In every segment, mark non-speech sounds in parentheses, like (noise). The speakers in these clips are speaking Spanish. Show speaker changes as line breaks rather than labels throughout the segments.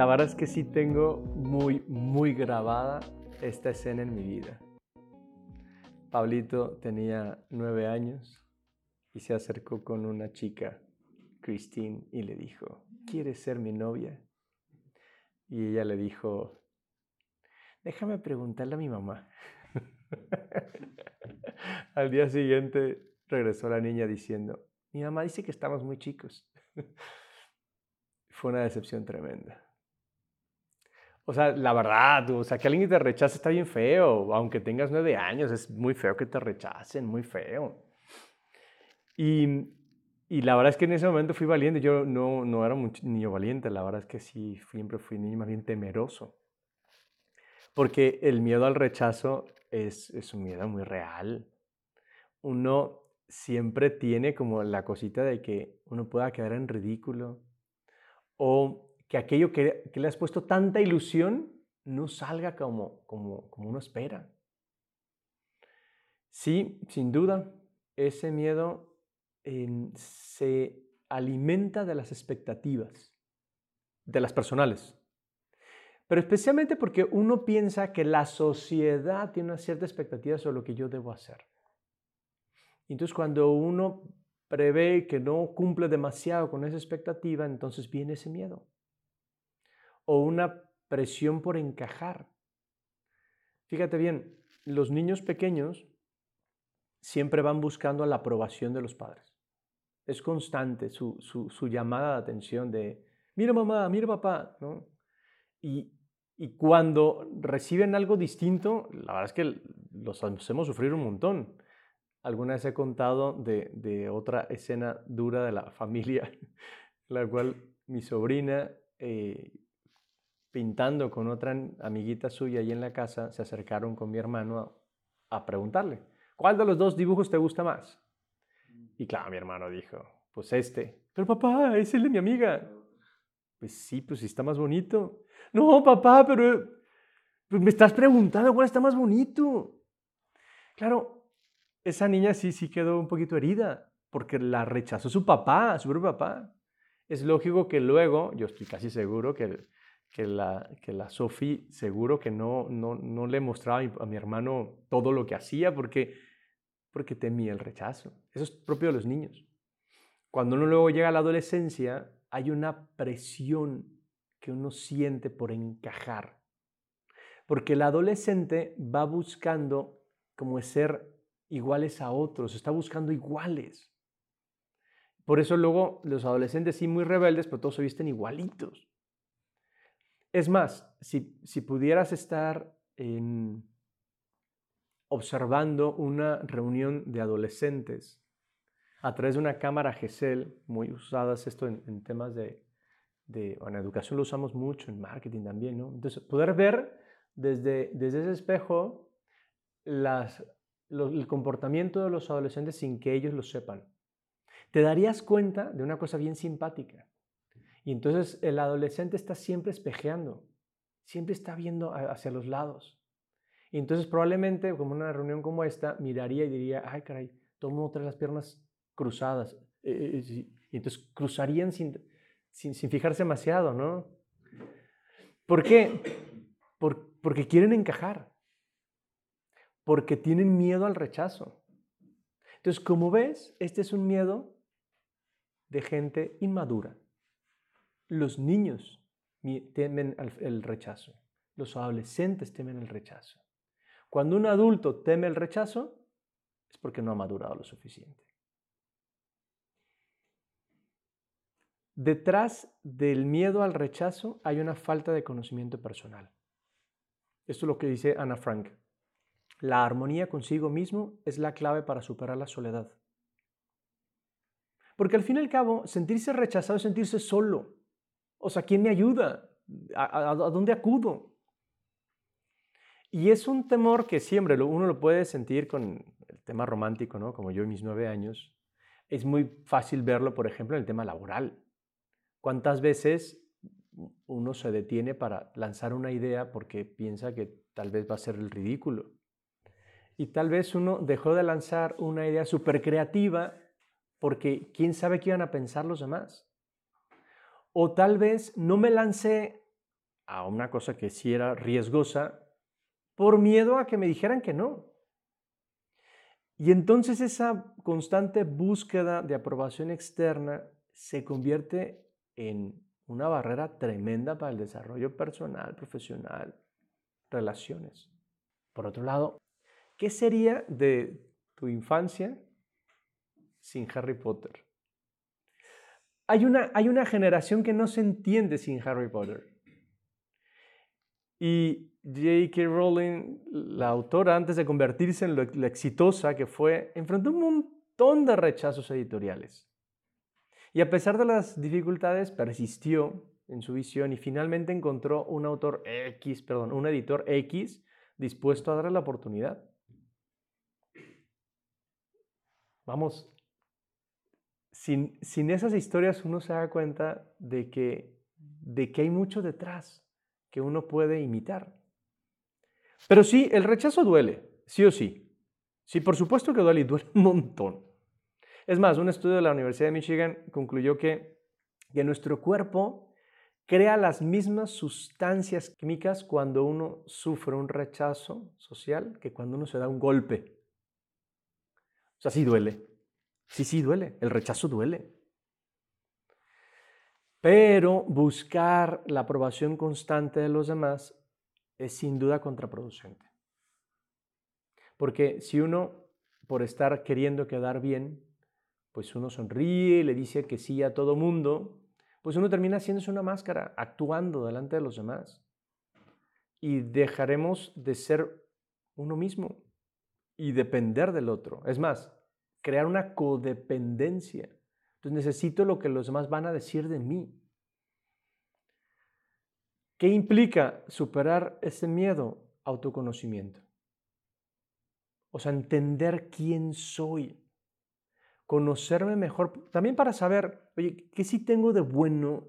la verdad es que sí tengo muy, muy grabada esta escena en mi vida. Pablito tenía nueve años y se acercó con una chica, Christine, y le dijo, ¿quieres ser mi novia? Y ella le dijo, déjame preguntarle a mi mamá. (laughs) Al día siguiente regresó la niña diciendo, mi mamá dice que estamos muy chicos. (laughs) Fue una decepción tremenda. O sea, la verdad, o sea, que alguien te rechace está bien feo, aunque tengas nueve años, es muy feo que te rechacen, muy feo. Y, y la verdad es que en ese momento fui valiente, yo no, no era un niño valiente, la verdad es que sí, siempre fui niño más bien temeroso. Porque el miedo al rechazo es, es un miedo muy real. Uno siempre tiene como la cosita de que uno pueda quedar en ridículo o que aquello que, le has puesto tanta ilusión no salga como, como, como uno espera. Sí, sin duda, ese miedo em, se alimenta de las expectativas, de las personales. Pero especialmente porque uno piensa que la sociedad tiene una cierta expectativa sobre lo que yo debo hacer. Entonces cuando uno prevé que no cumple demasiado con esa expectativa, entonces viene ese miedo o una presión por encajar. Fíjate bien, los niños pequeños siempre van buscando la aprobación de los padres. Es constante su, llamada de atención de, mira mamá, mira papá, Y, cuando reciben algo distinto, la verdad es que los hacemos sufrir un montón. Alguna vez he contado de, de otra escena dura de la familia, (laughs) la cual mi sobrina eh, pintando con otra amiguita suya ahí en la casa, se acercaron con mi hermano a, preguntarle, ¿cuál de los dos dibujos te gusta más? Y claro, mi hermano dijo, pues este. Pero papá, es el de mi amiga. Pues sí, pues sí está más bonito. No, papá, pero pues me estás preguntando cuál está más bonito. Claro, esa niña sí, sí quedó un poquito herida, porque la rechazó su papá, su propio papá. Es lógico que luego, yo estoy casi seguro que que la, que la Sophie seguro que no, no, no le mostraba a mi, hermano todo lo que hacía porque, porque temía el rechazo. Eso es propio de los niños. Cuando uno luego llega a la adolescencia, hay una presión que uno siente por encajar. Porque el adolescente va buscando como ser iguales a otros, está buscando iguales. Por eso luego los adolescentes sí muy rebeldes, pero todos se visten igualitos. Es más, si, pudieras estar observando una reunión de adolescentes a través de una cámara GESEL, muy usadas esto en, temas de, de en educación lo usamos mucho, en marketing también, ¿no? Entonces, poder ver desde, desde ese espejo las, el comportamiento de los adolescentes sin que ellos lo sepan. Te darías cuenta de una cosa bien simpática. Entonces el adolescente está siempre espejeando, siempre está viendo hacia los lados. Y entonces probablemente, como una reunión como esta, miraría y diría, ay caray, todo mundo trae las piernas cruzadas. Eh, eh, y entonces cruzarían sin, sin, fijarse demasiado, ¿no? ¿Por qué? porque quieren encajar, porque tienen miedo al rechazo. Entonces, como ves, este es un miedo de gente inmadura. Los niños temen el rechazo. Los adolescentes temen el rechazo. Cuando un adulto teme el rechazo, es porque no ha madurado lo suficiente. Detrás del miedo al rechazo hay una falta de conocimiento personal. Esto es lo que dice Ana Frank. La armonía consigo mismo es la clave para superar la soledad. Porque al fin y al cabo, sentirse rechazado es sentirse solo. O sea, ¿quién me ayuda? ¿A, dónde acudo? Y es un temor que siempre uno lo puede sentir con el tema romántico, ¿no? Como yo en mis nueve años. Es muy fácil verlo, por ejemplo, en el tema laboral. ¿Cuántas veces uno se detiene para lanzar una idea porque piensa que tal vez va a ser el ridículo? Y tal vez uno dejó de lanzar una idea súper creativa porque quién sabe qué iban a pensar los demás. O tal vez no me lancé a una cosa que sí era riesgosa por miedo a que me dijeran que no. Y entonces esa constante búsqueda de aprobación externa se convierte en una barrera tremenda para el desarrollo personal, profesional, relaciones. Por otro lado, ¿qué sería de tu infancia sin Harry Potter? Hay una, hay una generación que no se entiende sin Harry Potter. Y J.K. Rowling, la autora, antes de convertirse en lo, exitosa que fue, enfrentó un montón de rechazos editoriales. Y a pesar de las dificultades, persistió en su visión y finalmente encontró un autor X, perdón, un editor X dispuesto a darle la oportunidad. Vamos, sin, sin esas historias uno se da cuenta de que, de que hay mucho detrás que uno puede imitar. Pero sí, el rechazo duele, sí o sí. Sí, por supuesto que duele y duele un montón. Es más, un estudio de la Universidad de Michigan concluyó que, que nuestro cuerpo crea las mismas sustancias químicas cuando uno sufre un rechazo social que cuando uno se da un golpe. O sea, sí duele. Sí, sí duele. El rechazo duele. Pero buscar la aprobación constante de los demás es sin duda contraproducente. Porque si uno, por estar queriendo quedar bien, pues uno sonríe y le dice que sí a todo mundo, pues uno termina haciéndose una máscara, actuando delante de los demás. Y dejaremos de ser uno mismo y depender del otro. Es más, crear una codependencia entonces necesito lo que los demás van a decir de mí. ¿Qué implica superar ese miedo? Autoconocimiento. O sea, entender quién soy. Conocerme mejor. También para saber, oye, ¿qué sí tengo de bueno?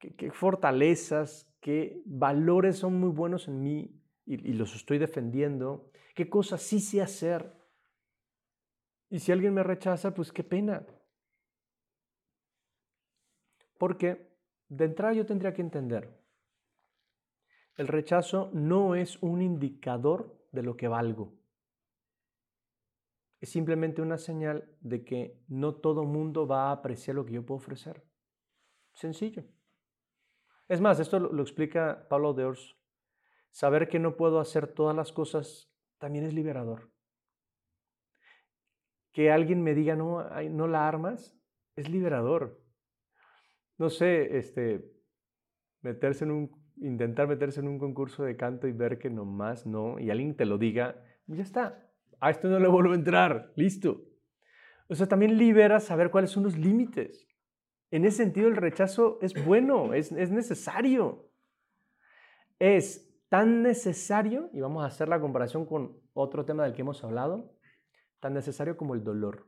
¿Qué, fortalezas? ¿Qué valores son muy buenos en mí y, y los estoy defendiendo? ¿Qué cosas sí sé hacer? Y si alguien me rechaza, pues qué pena. Porque de entrada yo tendría que entender, el rechazo no es un indicador de lo que valgo. Es simplemente una señal de que no todo mundo va a apreciar lo que yo puedo ofrecer. Sencillo. Es más, esto lo, explica Pablo de Ors. Saber que no puedo hacer todas las cosas también es liberador. Que alguien me diga, no, no la armas, es liberador no sé, este, meterse en un, intentar meterse en un concurso de canto y ver que nomás no, y alguien te lo diga, ya está, a esto no le vuelvo a entrar, listo. O sea, también libera saber cuáles son los límites. En ese sentido, el rechazo es bueno, es, es necesario. Es tan necesario, y vamos a hacer la comparación con otro tema del que hemos hablado, tan necesario como el dolor.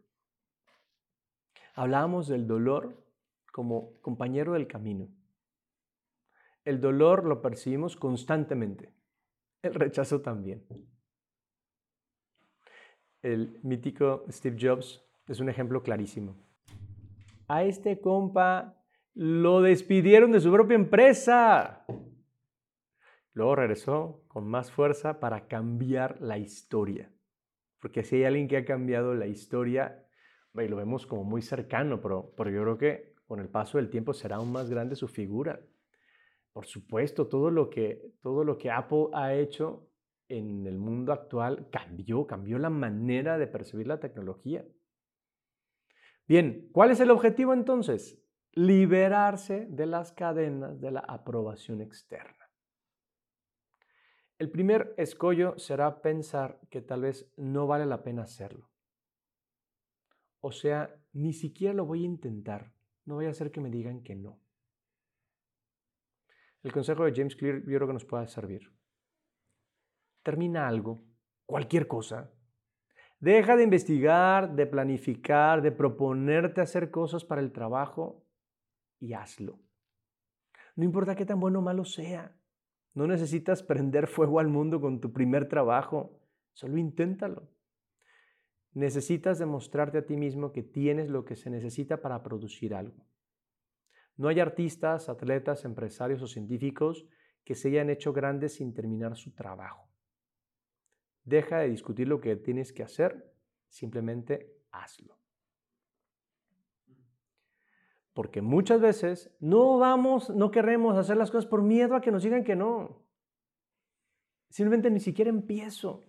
Hablábamos del dolor como compañero del camino. El dolor lo percibimos constantemente, el rechazo también. El mítico Steve Jobs es un ejemplo clarísimo. A este compa lo despidieron de su propia empresa. Luego regresó con más fuerza para cambiar la historia. Porque si hay alguien que ha cambiado la historia, y lo vemos como muy cercano, pero, pero yo creo que con el paso del tiempo será aún más grande su figura. Por supuesto, todo lo que, todo lo que Apple ha hecho en el mundo actual cambió, cambió la manera de percibir la tecnología. Bien, ¿cuál es el objetivo entonces? Liberarse de las cadenas de la aprobación externa. El primer escollo será pensar que tal vez no vale la pena hacerlo. O sea, ni siquiera lo voy a intentar. No voy a hacer que me digan que no. El consejo de James Clear yo creo que nos puede servir. Termina algo, cualquier cosa. Deja de investigar, de planificar, de proponerte hacer cosas para el trabajo y hazlo. No importa qué tan bueno o malo sea. No necesitas prender fuego al mundo con tu primer trabajo. Solo inténtalo. Necesitas demostrarte a ti mismo que tienes lo que se necesita para producir algo. No hay artistas, atletas, empresarios o científicos que se hayan hecho grandes sin terminar su trabajo. Deja de discutir lo que tienes que hacer, simplemente hazlo. Porque muchas veces no vamos, no queremos hacer las cosas por miedo a que nos digan que no. Simplemente ni siquiera empiezo.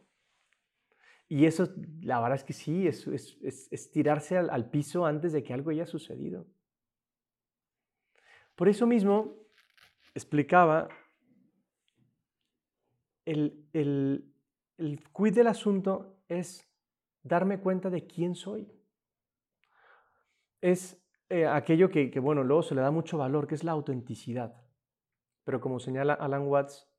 Y eso, la verdad es que sí, es, es, tirarse al, piso antes de que algo haya sucedido. Por eso mismo, explicaba, el, el, el quid del asunto es darme cuenta de quién soy. Es eh, aquello que, que, bueno, luego se le da mucho valor, que es la autenticidad. Pero como señala Alan Watts,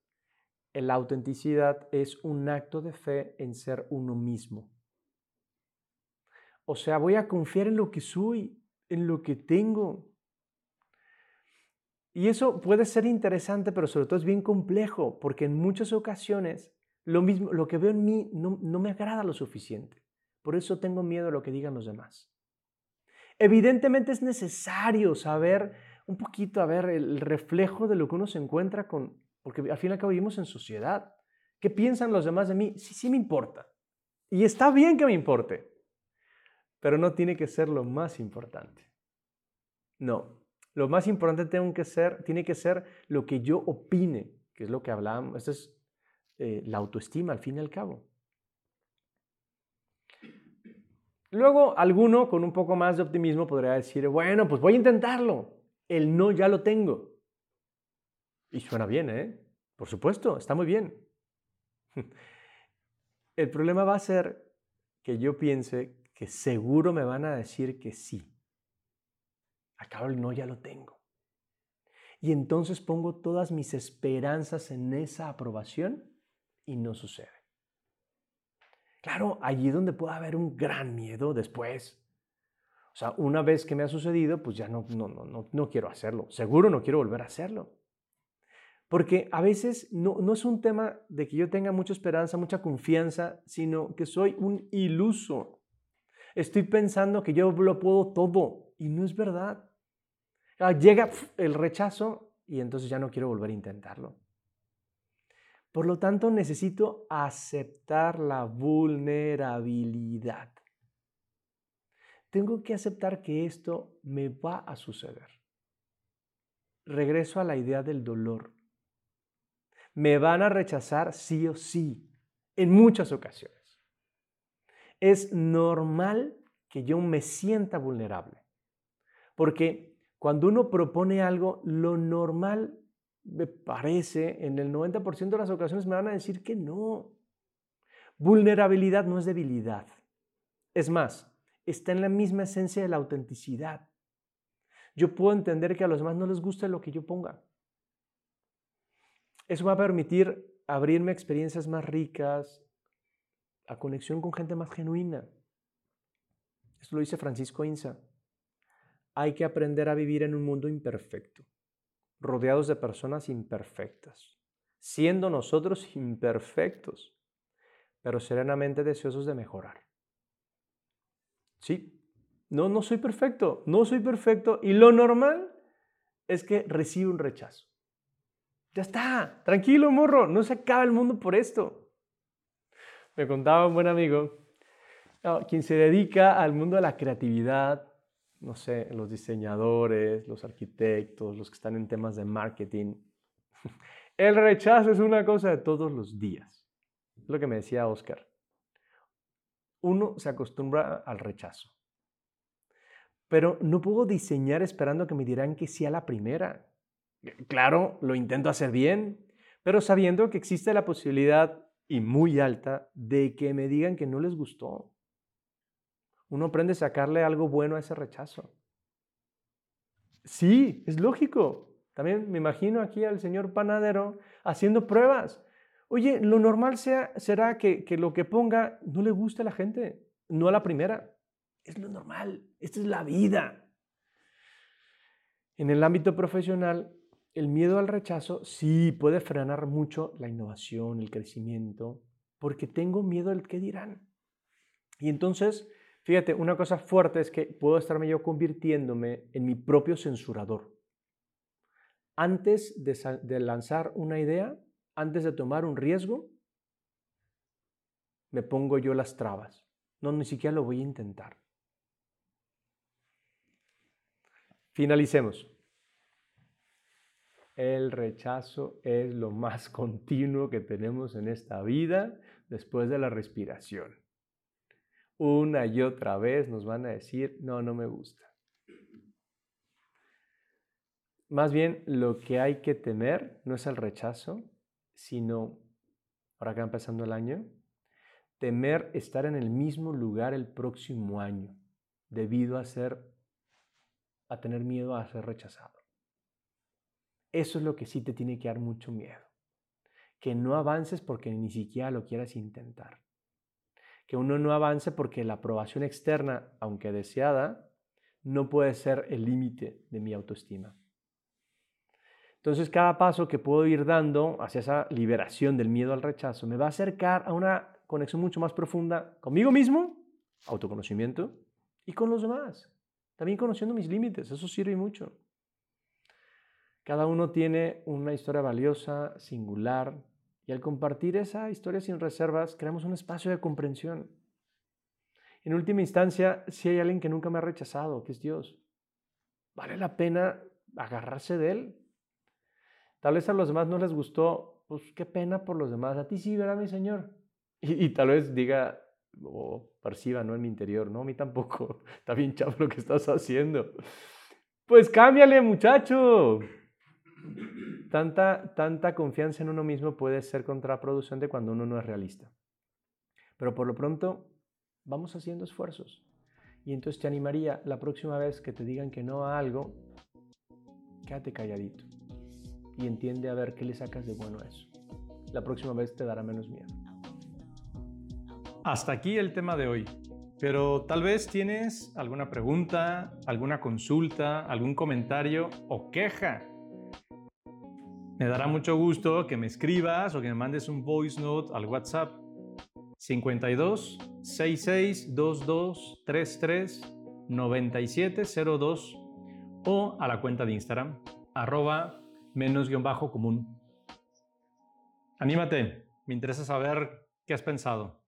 la autenticidad es un acto de fe en ser uno mismo. O sea, voy a confiar en lo que soy, en lo que tengo. Y eso puede ser interesante, pero sobre todo es bien complejo, porque en muchas ocasiones lo, mismo, lo que veo en mí no me agrada lo suficiente. Por eso tengo miedo a lo que digan los demás. Evidentemente es necesario saber un poquito, a el reflejo de lo que uno se encuentra con, porque al fin y al cabo vivimos en sociedad. ¿Qué piensan los demás de mí? Sí, sí me importa. Y está bien que me importe, pero no tiene que ser lo más importante. No, lo más importante tengo que ser, tiene que ser lo que yo opine, que es lo que hablábamos. Esto es eh, la autoestima, al fin y al cabo. Luego, alguno con un poco más de optimismo podría decir, bueno, pues voy a intentarlo. El no ya lo tengo. Y suena bien, ¿eh? Por supuesto, está muy bien. (laughs) El problema va a ser que yo piense que seguro me van a decir que sí. Acabo el no ya lo tengo. Y entonces pongo todas mis esperanzas en esa aprobación y no sucede. Claro, allí donde puede haber un gran miedo después. O sea, una vez que me ha sucedido, pues ya no, no, no, no quiero hacerlo. Seguro no quiero volver a hacerlo. Porque a veces no, no es un tema de que yo tenga mucha esperanza, mucha confianza, sino que soy un iluso. Estoy pensando que yo lo puedo todo y no es verdad. Ah, llega el rechazo y entonces ya no quiero volver a intentarlo. Por lo tanto, necesito aceptar la vulnerabilidad. Tengo que aceptar que esto me va a suceder. Regreso a la idea del dolor me van a rechazar sí o sí, en muchas ocasiones. Es normal que yo me sienta vulnerable, porque cuando uno propone algo, lo normal me parece, en el 90% de las ocasiones me van a decir que no. Vulnerabilidad no es debilidad. Es más, está en la misma esencia de la autenticidad. Yo puedo entender que a los demás no les guste lo que yo ponga. Eso va a permitir abrirme experiencias más ricas, a conexión con gente más genuina. Esto lo dice Francisco Inza. Hay que aprender a vivir en un mundo imperfecto, rodeados de personas imperfectas, siendo nosotros (laughs) imperfectos, pero serenamente deseosos de mejorar. Sí, no, no soy perfecto, no soy perfecto y lo normal es que recibo un rechazo. Ya está, tranquilo, morro, no se acaba el mundo por esto. Me contaba un buen amigo, quien se dedica al mundo de la creatividad, no sé, los diseñadores, los arquitectos, los que están en temas de marketing. (laughs) El rechazo es una cosa de todos los días. Es lo que me decía Oscar. Uno se acostumbra al rechazo. Pero no puedo diseñar esperando que me dirán que sí a la primera. Claro, lo intento hacer bien, pero sabiendo que existe la posibilidad, y muy alta, de que me digan que no les gustó. Uno aprende a sacarle algo bueno a ese rechazo. Sí, es lógico. También me imagino aquí al señor panadero haciendo pruebas. Oye, lo normal sea, será que, que lo que ponga no le guste a la gente, no a la primera. Es lo normal, esta es la vida. En el ámbito profesional, el miedo al rechazo sí puede frenar mucho la innovación, el crecimiento, porque tengo miedo al que dirán. Y entonces, fíjate, una cosa fuerte es que puedo estarme yo convirtiéndome en mi propio censurador. antes de, lanzar una idea, antes de tomar un riesgo, me pongo yo las trabas. No, ni siquiera lo voy a intentar. Finalicemos. El rechazo es lo más (laughs) continuo que tenemos en esta vida después de la respiración. Una y otra vez nos van a decir, no, no me gusta. Más bien lo que hay que temer no es el rechazo, sino, ahora que va empezando el año, temer estar en el mismo lugar el próximo año debido a ser a tener miedo a ser rechazado. Eso es lo que sí te tiene que dar mucho miedo. Que no avances porque ni siquiera lo quieras intentar. Que uno no avance porque la aprobación externa, aunque deseada, no puede ser el límite de mi autoestima. Entonces, cada paso que puedo ir dando hacia esa liberación del miedo al rechazo me va a acercar a una conexión mucho más profunda conmigo mismo, autoconocimiento, y con los demás. También conociendo mis límites, eso sirve mucho. Cada uno tiene una historia valiosa, singular, y al compartir esa historia sin reservas, creamos un espacio de comprensión. En última instancia, si hay alguien que nunca me ha rechazado, que es Dios, vale la pena agarrarse de Él. Tal vez a los demás no les gustó, pues qué pena por los demás. A ti sí, verá mi Señor. Y, tal vez diga, o perciba, ¿no? En mi interior, no, a mí tampoco. (laughs) Está bien chavo lo que estás haciendo. Pues cámbiale, muchacho. Tanta, tanta confianza en uno mismo puede ser contraproducente cuando uno no es realista. Pero por lo pronto, vamos haciendo esfuerzos. Y entonces te animaría la próxima vez que te digan que no a algo, quédate calladito y entiende a ver qué le sacas de bueno a eso. La próxima vez te dará menos miedo.
Hasta aquí el tema de hoy. Pero tal vez tienes alguna pregunta, alguna consulta, algún comentario o queja. Me dará mucho gusto que me escribas o que me mandes un voice note al WhatsApp 52 66 22 33 9702 o a la cuenta de Instagram arroba menos guion bajo común. Anímate, me interesa saber qué has pensado.